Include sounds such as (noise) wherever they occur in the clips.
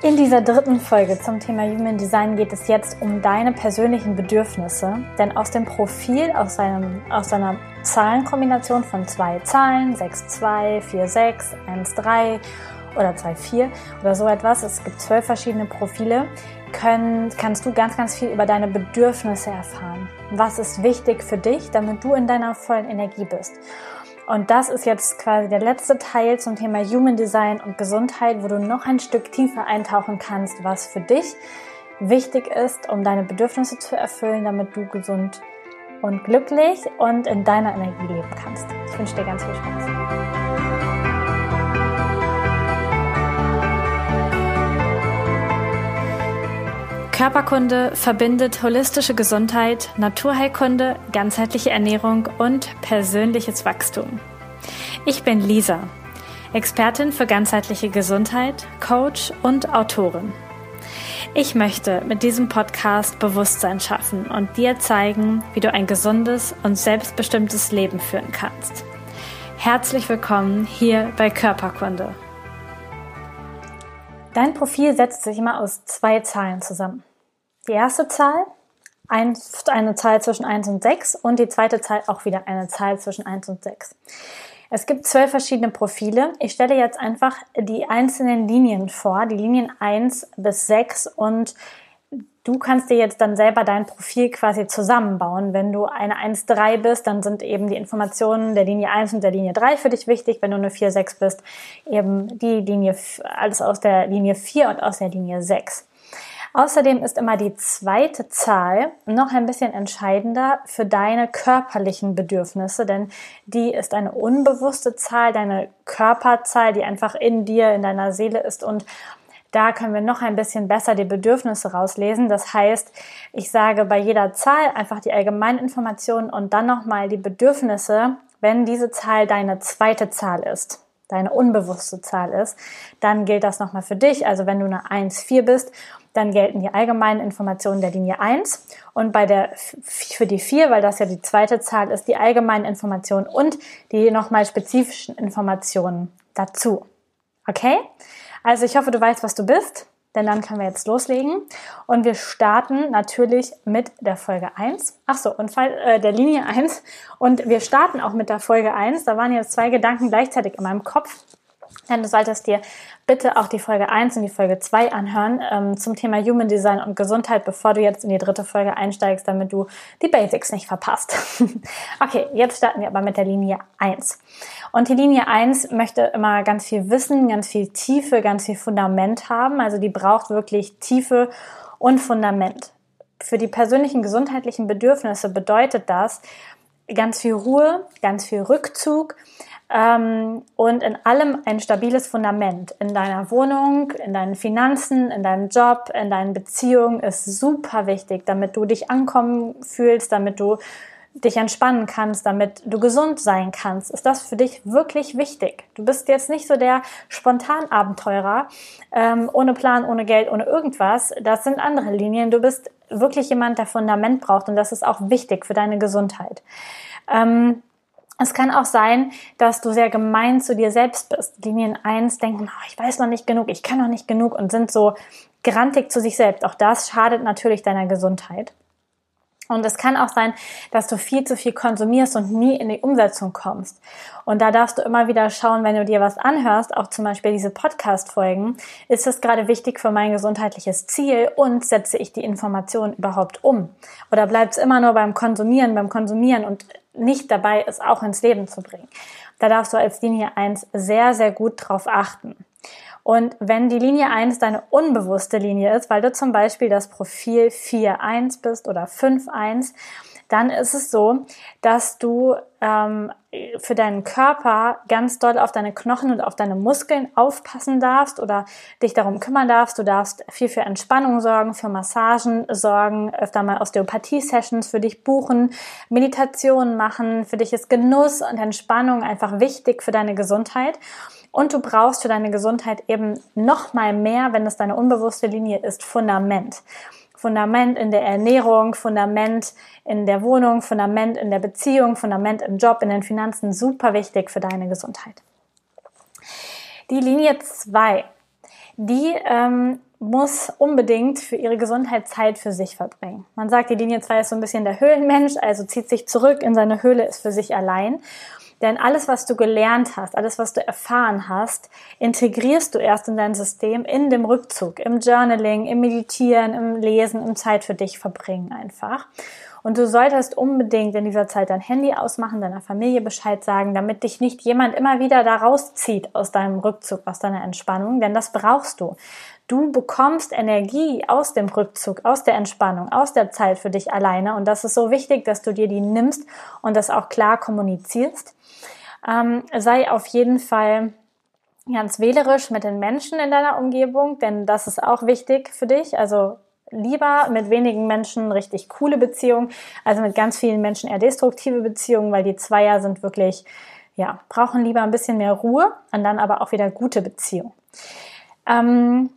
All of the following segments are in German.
In dieser dritten Folge zum Thema Human Design geht es jetzt um deine persönlichen Bedürfnisse. Denn aus dem Profil, aus, einem, aus einer Zahlenkombination von zwei Zahlen, 6, 2, 4, 6, 1, 3 oder 2, 4 oder so etwas, es gibt zwölf verschiedene Profile, können, kannst du ganz, ganz viel über deine Bedürfnisse erfahren. Was ist wichtig für dich, damit du in deiner vollen Energie bist. Und das ist jetzt quasi der letzte Teil zum Thema Human Design und Gesundheit, wo du noch ein Stück tiefer eintauchen kannst, was für dich wichtig ist, um deine Bedürfnisse zu erfüllen, damit du gesund und glücklich und in deiner Energie leben kannst. Ich wünsche dir ganz viel Spaß. Körperkunde verbindet holistische Gesundheit, Naturheilkunde, ganzheitliche Ernährung und persönliches Wachstum. Ich bin Lisa, Expertin für ganzheitliche Gesundheit, Coach und Autorin. Ich möchte mit diesem Podcast Bewusstsein schaffen und dir zeigen, wie du ein gesundes und selbstbestimmtes Leben führen kannst. Herzlich willkommen hier bei Körperkunde. Dein Profil setzt sich immer aus zwei Zahlen zusammen. Die erste Zahl, eine Zahl zwischen 1 und 6 und die zweite Zahl auch wieder eine Zahl zwischen 1 und 6. Es gibt zwölf verschiedene Profile. Ich stelle jetzt einfach die einzelnen Linien vor, die Linien 1 bis 6 und du kannst dir jetzt dann selber dein Profil quasi zusammenbauen. Wenn du eine 1-3 bist, dann sind eben die Informationen der Linie 1 und der Linie 3 für dich wichtig. Wenn du eine 4-6 bist, eben die Linie, alles aus der Linie 4 und aus der Linie 6. Außerdem ist immer die zweite Zahl noch ein bisschen entscheidender für deine körperlichen Bedürfnisse, denn die ist eine unbewusste Zahl, deine Körperzahl, die einfach in dir, in deiner Seele ist und da können wir noch ein bisschen besser die Bedürfnisse rauslesen. Das heißt, ich sage bei jeder Zahl einfach die allgemeinen Informationen und dann nochmal die Bedürfnisse, wenn diese Zahl deine zweite Zahl ist deine unbewusste Zahl ist, dann gilt das nochmal für dich. Also wenn du eine 1,4 bist dann gelten die allgemeinen Informationen der Linie 1 und bei der für die 4, weil das ja die zweite Zahl ist, die allgemeinen Informationen und die nochmal spezifischen Informationen dazu. Okay? Also ich hoffe, du weißt, was du bist, denn dann können wir jetzt loslegen und wir starten natürlich mit der Folge 1. Ach so, und äh, der Linie 1 und wir starten auch mit der Folge 1. Da waren jetzt zwei Gedanken gleichzeitig in meinem Kopf. Du solltest dir bitte auch die Folge 1 und die Folge 2 anhören ähm, zum Thema Human Design und Gesundheit, bevor du jetzt in die dritte Folge einsteigst, damit du die Basics nicht verpasst. (laughs) okay, jetzt starten wir aber mit der Linie 1. Und die Linie 1 möchte immer ganz viel Wissen, ganz viel Tiefe, ganz viel Fundament haben. Also die braucht wirklich Tiefe und Fundament. Für die persönlichen gesundheitlichen Bedürfnisse bedeutet das ganz viel Ruhe, ganz viel Rückzug, ähm, und in allem ein stabiles Fundament. In deiner Wohnung, in deinen Finanzen, in deinem Job, in deinen Beziehungen ist super wichtig, damit du dich ankommen fühlst, damit du dich entspannen kannst, damit du gesund sein kannst, ist das für dich wirklich wichtig. Du bist jetzt nicht so der Spontanabenteurer, ähm, ohne Plan, ohne Geld, ohne irgendwas. Das sind andere Linien. Du bist wirklich jemand, der Fundament braucht und das ist auch wichtig für deine Gesundheit. Ähm, es kann auch sein, dass du sehr gemein zu dir selbst bist. Linien 1 denken, oh, ich weiß noch nicht genug, ich kann noch nicht genug und sind so grantig zu sich selbst. Auch das schadet natürlich deiner Gesundheit. Und es kann auch sein, dass du viel zu viel konsumierst und nie in die Umsetzung kommst. Und da darfst du immer wieder schauen, wenn du dir was anhörst, auch zum Beispiel diese Podcast-Folgen, ist es gerade wichtig für mein gesundheitliches Ziel und setze ich die Information überhaupt um? Oder bleibt es immer nur beim Konsumieren, beim Konsumieren und nicht dabei, es auch ins Leben zu bringen? Da darfst du als Linie 1 sehr, sehr gut drauf achten. Und wenn die Linie 1 deine unbewusste Linie ist, weil du zum Beispiel das Profil 4.1 bist oder 5.1, dann ist es so, dass du ähm, für deinen Körper ganz doll auf deine Knochen und auf deine Muskeln aufpassen darfst oder dich darum kümmern darfst. Du darfst viel für Entspannung sorgen, für Massagen sorgen, öfter mal Osteopathie-Sessions für dich buchen, Meditationen machen. Für dich ist Genuss und Entspannung einfach wichtig für deine Gesundheit. Und du brauchst für deine Gesundheit eben noch mal mehr, wenn es deine unbewusste Linie ist, Fundament. Fundament in der Ernährung, Fundament in der Wohnung, Fundament in der Beziehung, Fundament im Job, in den Finanzen, super wichtig für deine Gesundheit. Die Linie 2, die ähm, muss unbedingt für ihre Gesundheit Zeit für sich verbringen. Man sagt, die Linie 2 ist so ein bisschen der Höhlenmensch, also zieht sich zurück in seine Höhle, ist für sich allein. Denn alles, was du gelernt hast, alles, was du erfahren hast, integrierst du erst in dein System in dem Rückzug, im Journaling, im Meditieren, im Lesen, im Zeit für dich verbringen einfach. Und du solltest unbedingt in dieser Zeit dein Handy ausmachen, deiner Familie Bescheid sagen, damit dich nicht jemand immer wieder da rauszieht aus deinem Rückzug, aus deiner Entspannung, denn das brauchst du. Du bekommst Energie aus dem Rückzug, aus der Entspannung, aus der Zeit für dich alleine. Und das ist so wichtig, dass du dir die nimmst und das auch klar kommunizierst. Ähm, sei auf jeden Fall ganz wählerisch mit den Menschen in deiner Umgebung, denn das ist auch wichtig für dich. Also lieber mit wenigen Menschen richtig coole Beziehungen, also mit ganz vielen Menschen eher destruktive Beziehungen, weil die Zweier sind wirklich, ja, brauchen lieber ein bisschen mehr Ruhe und dann aber auch wieder gute Beziehungen. Ähm,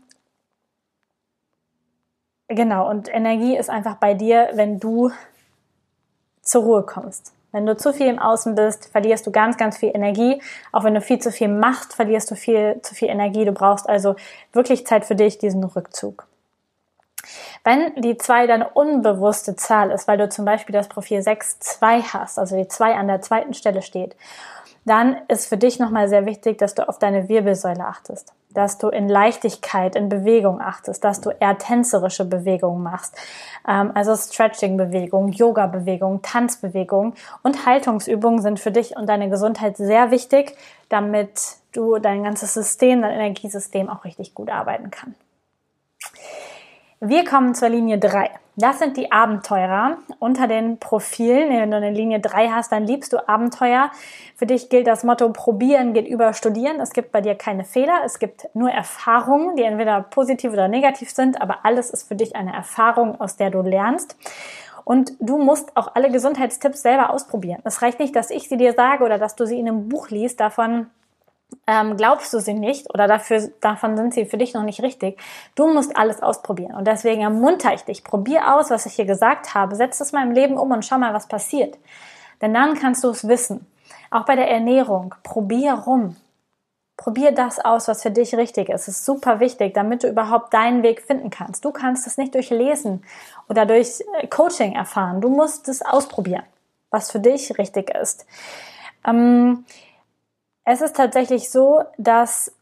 Genau, und Energie ist einfach bei dir, wenn du zur Ruhe kommst. Wenn du zu viel im Außen bist, verlierst du ganz, ganz viel Energie. Auch wenn du viel zu viel machst, verlierst du viel zu viel Energie. Du brauchst also wirklich Zeit für dich, diesen Rückzug. Wenn die 2 deine unbewusste Zahl ist, weil du zum Beispiel das Profil 6.2 hast, also die 2 an der zweiten Stelle steht, dann ist für dich nochmal sehr wichtig, dass du auf deine Wirbelsäule achtest, dass du in Leichtigkeit, in Bewegung achtest, dass du eher tänzerische Bewegungen machst, ähm, also Stretching-Bewegungen, Yoga-Bewegungen, Tanzbewegungen und Haltungsübungen sind für dich und deine Gesundheit sehr wichtig, damit du dein ganzes System, dein Energiesystem auch richtig gut arbeiten kann. Wir kommen zur Linie 3. Das sind die Abenteurer unter den Profilen. Wenn du eine Linie 3 hast, dann liebst du Abenteuer. Für dich gilt das Motto, probieren geht über studieren. Es gibt bei dir keine Fehler. Es gibt nur Erfahrungen, die entweder positiv oder negativ sind, aber alles ist für dich eine Erfahrung, aus der du lernst. Und du musst auch alle Gesundheitstipps selber ausprobieren. Es reicht nicht, dass ich sie dir sage oder dass du sie in einem Buch liest. Davon ähm, glaubst du sie nicht oder dafür, davon sind sie für dich noch nicht richtig. Du musst alles ausprobieren. Und deswegen ermunter ich dich, probier aus, was ich hier gesagt habe, setz es mal im Leben um und schau mal, was passiert. Denn dann kannst du es wissen. Auch bei der Ernährung, probier rum. Probier das aus, was für dich richtig ist. Es ist super wichtig, damit du überhaupt deinen Weg finden kannst. Du kannst es nicht durch Lesen oder durch äh, Coaching erfahren. Du musst es ausprobieren, was für dich richtig ist. Ähm, es ist tatsächlich so, dass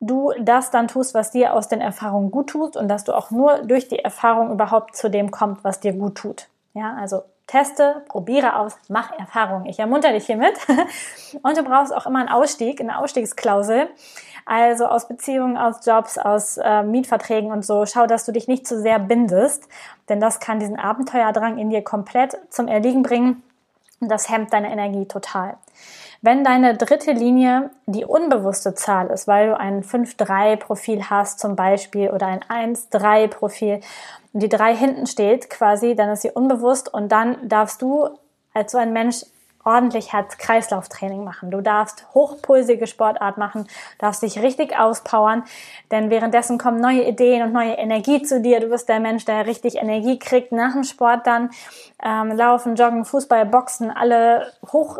du das dann tust, was dir aus den Erfahrungen gut tut und dass du auch nur durch die Erfahrung überhaupt zu dem kommst, was dir gut tut. Ja, also teste, probiere aus, mach Erfahrungen. Ich ermunter dich hiermit. (laughs) Und du brauchst auch immer einen Ausstieg, eine Ausstiegsklausel. Also aus Beziehungen, aus Jobs, aus äh, Mietverträgen und so. Schau, dass du dich nicht zu sehr bindest, denn das kann diesen Abenteuerdrang in dir komplett zum Erliegen bringen und das hemmt deine Energie total. Wenn deine dritte Linie die unbewusste Zahl ist, weil du ein 5-3-Profil hast zum Beispiel oder ein 1-3-Profil und die 3 hinten steht quasi, dann ist sie unbewusst und dann darfst du als so ein Mensch ordentlich Herz-Kreislauf-Training machen. Du darfst hochpulsige Sportart machen, darfst dich richtig auspowern, denn währenddessen kommen neue Ideen und neue Energie zu dir. Du bist der Mensch, der richtig Energie kriegt nach dem Sport dann. Ähm, Laufen, Joggen, Fußball, Boxen, alle hoch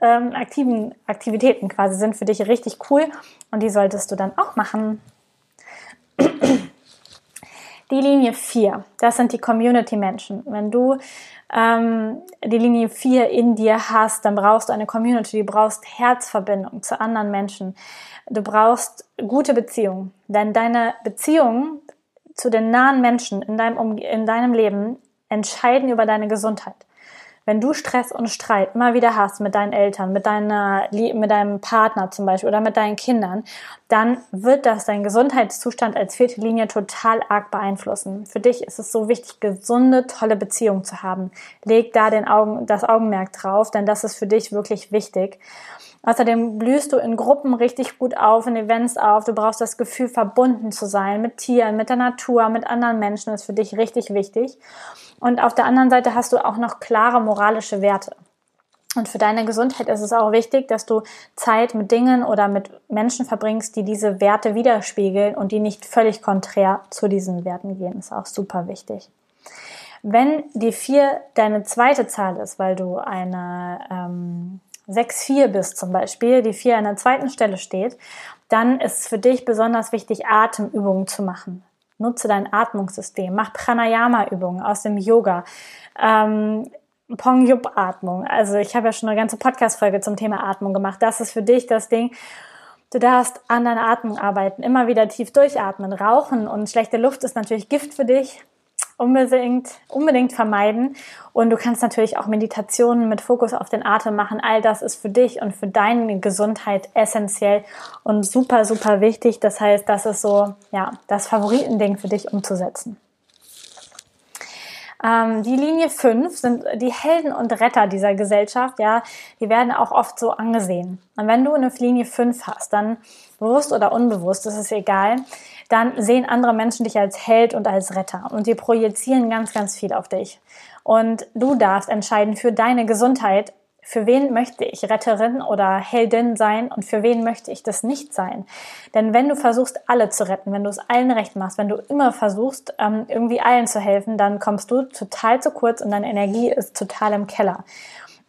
ähm, aktiven Aktivitäten quasi sind für dich richtig cool und die solltest du dann auch machen. Die Linie 4, das sind die Community-Menschen. Wenn du ähm, die Linie 4 in dir hast, dann brauchst du eine Community, du brauchst Herzverbindung zu anderen Menschen. Du brauchst gute Beziehungen, denn deine Beziehungen zu den nahen Menschen in deinem, in deinem Leben entscheiden über deine Gesundheit. Wenn du Stress und Streit immer wieder hast mit deinen Eltern, mit deiner, mit deinem Partner zum Beispiel oder mit deinen Kindern, dann wird das deinen Gesundheitszustand als vierte Linie total arg beeinflussen. Für dich ist es so wichtig, gesunde, tolle Beziehungen zu haben. Leg da den Augen, das Augenmerk drauf, denn das ist für dich wirklich wichtig. Außerdem blühst du in Gruppen richtig gut auf, in Events auf. Du brauchst das Gefühl, verbunden zu sein mit Tieren, mit der Natur, mit anderen Menschen. Das ist für dich richtig wichtig. Und auf der anderen Seite hast du auch noch klare moralische Werte. Und für deine Gesundheit ist es auch wichtig, dass du Zeit mit Dingen oder mit Menschen verbringst, die diese Werte widerspiegeln und die nicht völlig konträr zu diesen Werten gehen. Ist auch super wichtig. Wenn die vier deine zweite Zahl ist, weil du eine ähm, 6-4 bist zum Beispiel, die 4 an der zweiten Stelle steht, dann ist es für dich besonders wichtig, Atemübungen zu machen. Nutze dein Atmungssystem, mach Pranayama-Übungen aus dem Yoga. Ähm, Pong-Yup-Atmung. Also ich habe ja schon eine ganze Podcast-Folge zum Thema Atmung gemacht. Das ist für dich das Ding. Du darfst an deiner Atmung arbeiten, immer wieder tief durchatmen. Rauchen und schlechte Luft ist natürlich Gift für dich unbedingt, unbedingt vermeiden. Und du kannst natürlich auch Meditationen mit Fokus auf den Atem machen. All das ist für dich und für deine Gesundheit essentiell und super, super wichtig. Das heißt, das ist so, ja, das Favoritending für dich umzusetzen. Ähm, die Linie 5 sind die Helden und Retter dieser Gesellschaft, ja, die werden auch oft so angesehen. Und wenn du eine Linie 5 hast, dann bewusst oder unbewusst, das ist egal, dann sehen andere Menschen dich als Held und als Retter und die projizieren ganz, ganz viel auf dich. Und du darfst entscheiden für deine Gesundheit, für wen möchte ich Retterin oder Heldin sein und für wen möchte ich das nicht sein? Denn wenn du versuchst, alle zu retten, wenn du es allen recht machst, wenn du immer versuchst, ähm, irgendwie allen zu helfen, dann kommst du total zu kurz und deine Energie ist total im Keller.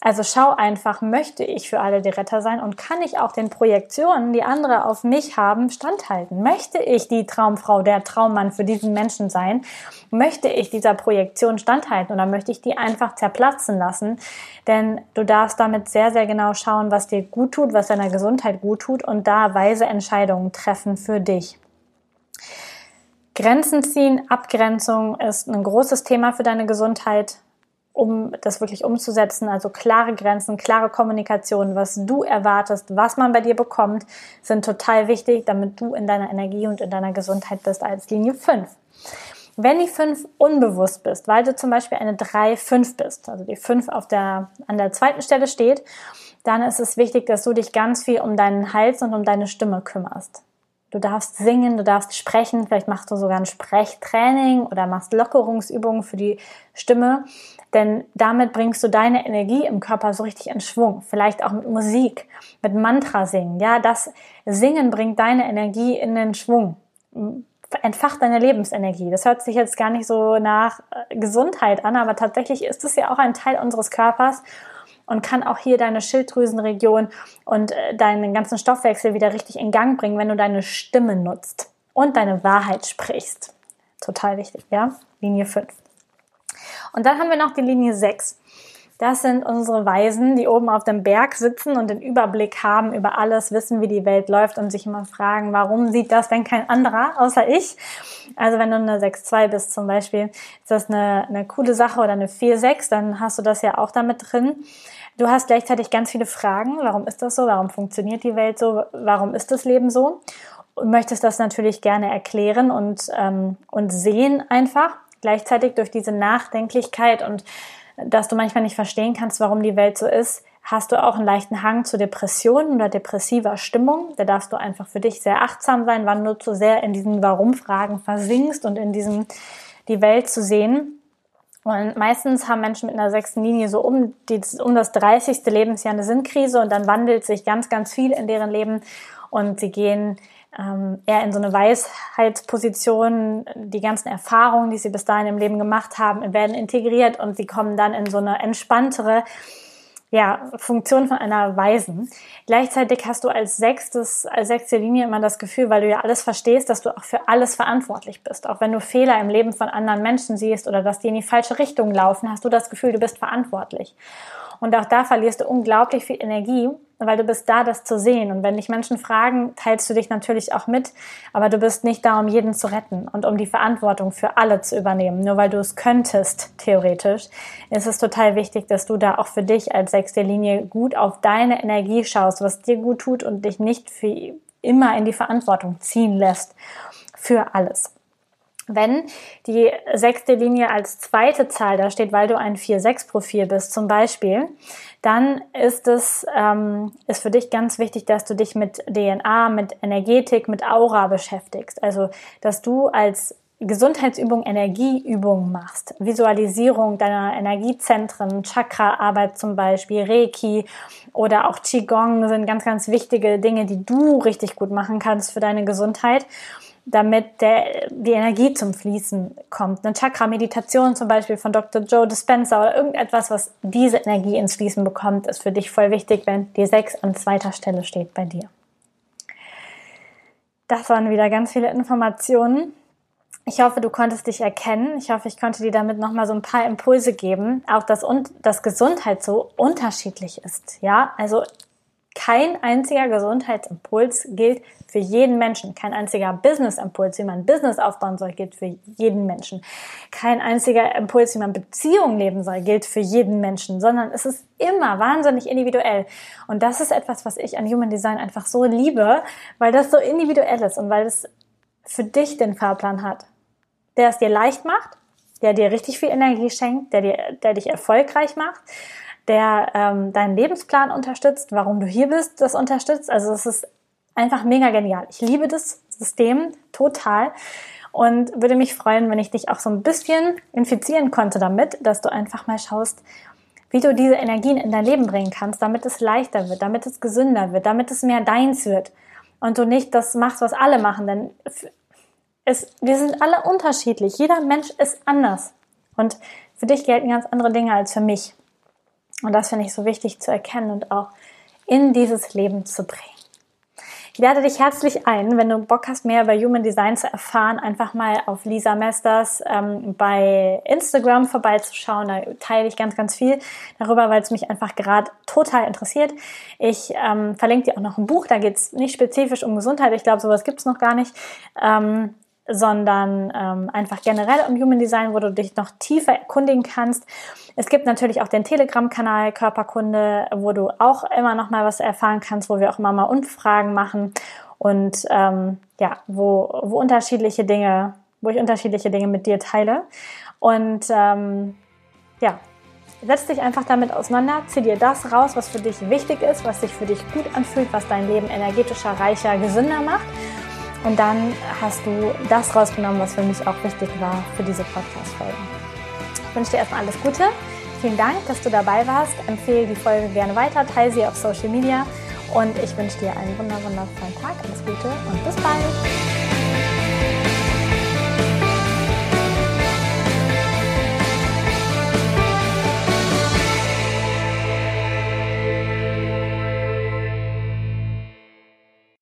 Also schau einfach, möchte ich für alle die Retter sein und kann ich auch den Projektionen, die andere auf mich haben, standhalten? Möchte ich die Traumfrau, der Traummann für diesen Menschen sein? Möchte ich dieser Projektion standhalten oder möchte ich die einfach zerplatzen lassen? Denn du darfst damit sehr, sehr genau schauen, was dir gut tut, was deiner Gesundheit gut tut und da weise Entscheidungen treffen für dich. Grenzen ziehen, Abgrenzung ist ein großes Thema für deine Gesundheit um das wirklich umzusetzen. Also klare Grenzen, klare Kommunikation, was du erwartest, was man bei dir bekommt, sind total wichtig, damit du in deiner Energie und in deiner Gesundheit bist als Linie 5. Wenn die 5 unbewusst bist, weil du zum Beispiel eine 3-5 bist, also die 5 auf der, an der zweiten Stelle steht, dann ist es wichtig, dass du dich ganz viel um deinen Hals und um deine Stimme kümmerst. Du darfst singen, du darfst sprechen, vielleicht machst du sogar ein Sprechtraining oder machst Lockerungsübungen für die Stimme, denn damit bringst du deine Energie im Körper so richtig in Schwung. Vielleicht auch mit Musik, mit Mantra singen. Ja, das Singen bringt deine Energie in den Schwung. Entfacht deine Lebensenergie. Das hört sich jetzt gar nicht so nach äh, Gesundheit an, aber tatsächlich ist es ja auch ein Teil unseres Körpers und kann auch hier deine Schilddrüsenregion und äh, deinen ganzen Stoffwechsel wieder richtig in Gang bringen, wenn du deine Stimme nutzt und deine Wahrheit sprichst. Total wichtig, ja? Linie 5. Und dann haben wir noch die Linie 6. Das sind unsere Weisen, die oben auf dem Berg sitzen und den Überblick haben über alles, wissen, wie die Welt läuft und sich immer fragen, warum sieht das denn kein anderer außer ich? Also wenn du eine 6-2 bist zum Beispiel, ist das eine, eine coole Sache oder eine 4-6, dann hast du das ja auch damit drin. Du hast gleichzeitig ganz viele Fragen. Warum ist das so? Warum funktioniert die Welt so? Warum ist das Leben so? Und möchtest das natürlich gerne erklären und, ähm, und sehen einfach. Gleichzeitig durch diese Nachdenklichkeit und dass du manchmal nicht verstehen kannst, warum die Welt so ist, hast du auch einen leichten Hang zu Depressionen oder depressiver Stimmung. Da darfst du einfach für dich sehr achtsam sein, wann du zu sehr in diesen Warum-Fragen versinkst und in diesem die Welt zu sehen. Und meistens haben Menschen mit einer sechsten Linie so um, die, um das 30. Lebensjahr eine Sinnkrise und dann wandelt sich ganz, ganz viel in deren Leben und sie gehen ähm, eher in so eine Weisheitsposition. Die ganzen Erfahrungen, die sie bis dahin im Leben gemacht haben, werden integriert und sie kommen dann in so eine entspanntere ja, Funktion von einer Weisen. Gleichzeitig hast du als sechstes, als sechste Linie immer das Gefühl, weil du ja alles verstehst, dass du auch für alles verantwortlich bist. Auch wenn du Fehler im Leben von anderen Menschen siehst oder dass die in die falsche Richtung laufen, hast du das Gefühl, du bist verantwortlich. Und auch da verlierst du unglaublich viel Energie, weil du bist da, das zu sehen. Und wenn dich Menschen fragen, teilst du dich natürlich auch mit, aber du bist nicht da, um jeden zu retten und um die Verantwortung für alle zu übernehmen. Nur weil du es könntest, theoretisch, ist es total wichtig, dass du da auch für dich als sechste Linie gut auf deine Energie schaust, was dir gut tut und dich nicht für immer in die Verantwortung ziehen lässt für alles. Wenn die sechste Linie als zweite Zahl da steht, weil du ein 4-6-Profil bist zum Beispiel, dann ist es ähm, ist für dich ganz wichtig, dass du dich mit DNA, mit Energetik, mit Aura beschäftigst. Also, dass du als Gesundheitsübung Energieübungen machst, Visualisierung deiner Energiezentren, Chakraarbeit zum Beispiel, Reiki oder auch Qigong sind ganz, ganz wichtige Dinge, die du richtig gut machen kannst für deine Gesundheit damit der, die Energie zum Fließen kommt. Eine Chakra-Meditation zum Beispiel von Dr. Joe Dispenza oder irgendetwas, was diese Energie ins Fließen bekommt, ist für dich voll wichtig, wenn die 6 an zweiter Stelle steht bei dir. das waren wieder ganz viele Informationen. Ich hoffe, du konntest dich erkennen. Ich hoffe, ich konnte dir damit nochmal so ein paar Impulse geben. Auch, dass, dass Gesundheit so unterschiedlich ist. Ja, also kein einziger Gesundheitsimpuls gilt für jeden Menschen. Kein einziger Businessimpuls, wie man Business aufbauen soll, gilt für jeden Menschen. Kein einziger Impuls, wie man Beziehungen leben soll, gilt für jeden Menschen, sondern es ist immer wahnsinnig individuell. Und das ist etwas, was ich an Human Design einfach so liebe, weil das so individuell ist und weil es für dich den Fahrplan hat, der es dir leicht macht, der dir richtig viel Energie schenkt, der, dir, der dich erfolgreich macht der ähm, deinen Lebensplan unterstützt, warum du hier bist, das unterstützt. Also es ist einfach mega genial. Ich liebe das System total und würde mich freuen, wenn ich dich auch so ein bisschen infizieren konnte damit, dass du einfach mal schaust, wie du diese Energien in dein Leben bringen kannst, damit es leichter wird, damit es gesünder wird, damit es mehr deins wird und du nicht das machst, was alle machen, denn es, wir sind alle unterschiedlich. Jeder Mensch ist anders und für dich gelten ganz andere Dinge als für mich. Und das finde ich so wichtig zu erkennen und auch in dieses Leben zu bringen. Ich lade dich herzlich ein, wenn du Bock hast, mehr über Human Design zu erfahren, einfach mal auf Lisa Mesters ähm, bei Instagram vorbeizuschauen. Da teile ich ganz, ganz viel darüber, weil es mich einfach gerade total interessiert. Ich ähm, verlinke dir auch noch ein Buch, da geht es nicht spezifisch um Gesundheit. Ich glaube, sowas gibt es noch gar nicht. Ähm, sondern ähm, einfach generell um Human Design, wo du dich noch tiefer erkundigen kannst. Es gibt natürlich auch den Telegram-Kanal Körperkunde, wo du auch immer noch mal was erfahren kannst, wo wir auch immer mal Umfragen machen und ähm, ja, wo, wo unterschiedliche Dinge, wo ich unterschiedliche Dinge mit dir teile. Und ähm, ja, setz dich einfach damit auseinander, zieh dir das raus, was für dich wichtig ist, was sich für dich gut anfühlt, was dein Leben energetischer, reicher, gesünder macht und dann hast du das rausgenommen, was für mich auch wichtig war für diese Podcast-Folge. Ich wünsche dir erstmal alles Gute. Vielen Dank, dass du dabei warst. Empfehle die Folge gerne weiter, teile sie auf Social Media und ich wünsche dir einen wundervollen Tag. Alles Gute und bis bald.